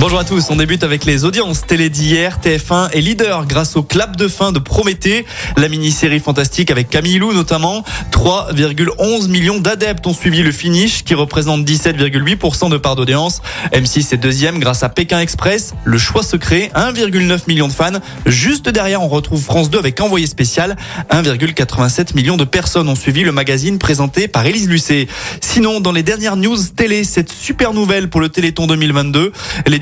Bonjour à tous, on débute avec les audiences télé d'hier. TF1 est leader grâce au clap de fin de Prométhée, la mini-série fantastique avec Camille Lou notamment. 3,11 millions d'adeptes ont suivi le finish qui représente 17,8% de part d'audience. M6 est deuxième grâce à Pékin Express, le choix secret, 1,9 million de fans. Juste derrière, on retrouve France 2 avec Envoyé spécial. 1,87 millions de personnes ont suivi le magazine présenté par Élise Lucet. Sinon, dans les dernières news télé, cette super nouvelle pour le Téléthon 2022,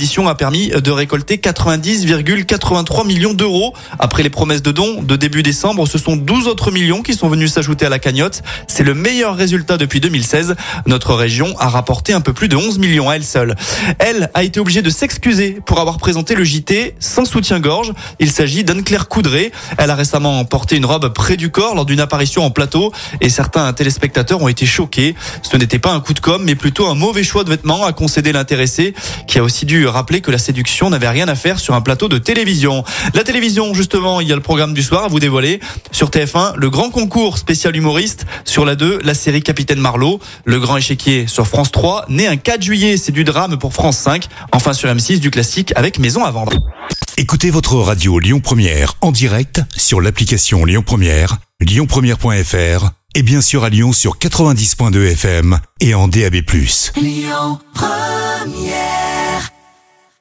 l'édition a permis de récolter 90,83 millions d'euros. Après les promesses de dons de début décembre, ce sont 12 autres millions qui sont venus s'ajouter à la cagnotte. C'est le meilleur résultat depuis 2016. Notre région a rapporté un peu plus de 11 millions à elle seule. Elle a été obligée de s'excuser pour avoir présenté le JT sans soutien-gorge. Il s'agit d'Anne-Claire Coudray. Elle a récemment porté une robe près du corps lors d'une apparition en plateau et certains téléspectateurs ont été choqués. Ce n'était pas un coup de com, mais plutôt un mauvais choix de vêtements, a concédé l'intéressé, qui a aussi dû rappeler que la séduction n'avait rien à faire sur un plateau de télévision. La télévision, justement, il y a le programme du soir à vous dévoiler. Sur TF1, le grand concours spécial humoriste. Sur la 2, la série Capitaine Marlowe. Le grand échiquier sur France 3. Né un 4 juillet, c'est du drame pour France 5. Enfin sur M6, du classique avec Maison à vendre. Écoutez votre radio Lyon Première en direct sur l'application Lyon Première, lyonpremière.fr et bien sûr à Lyon sur 90.2 FM et en DAB+. Lyon Première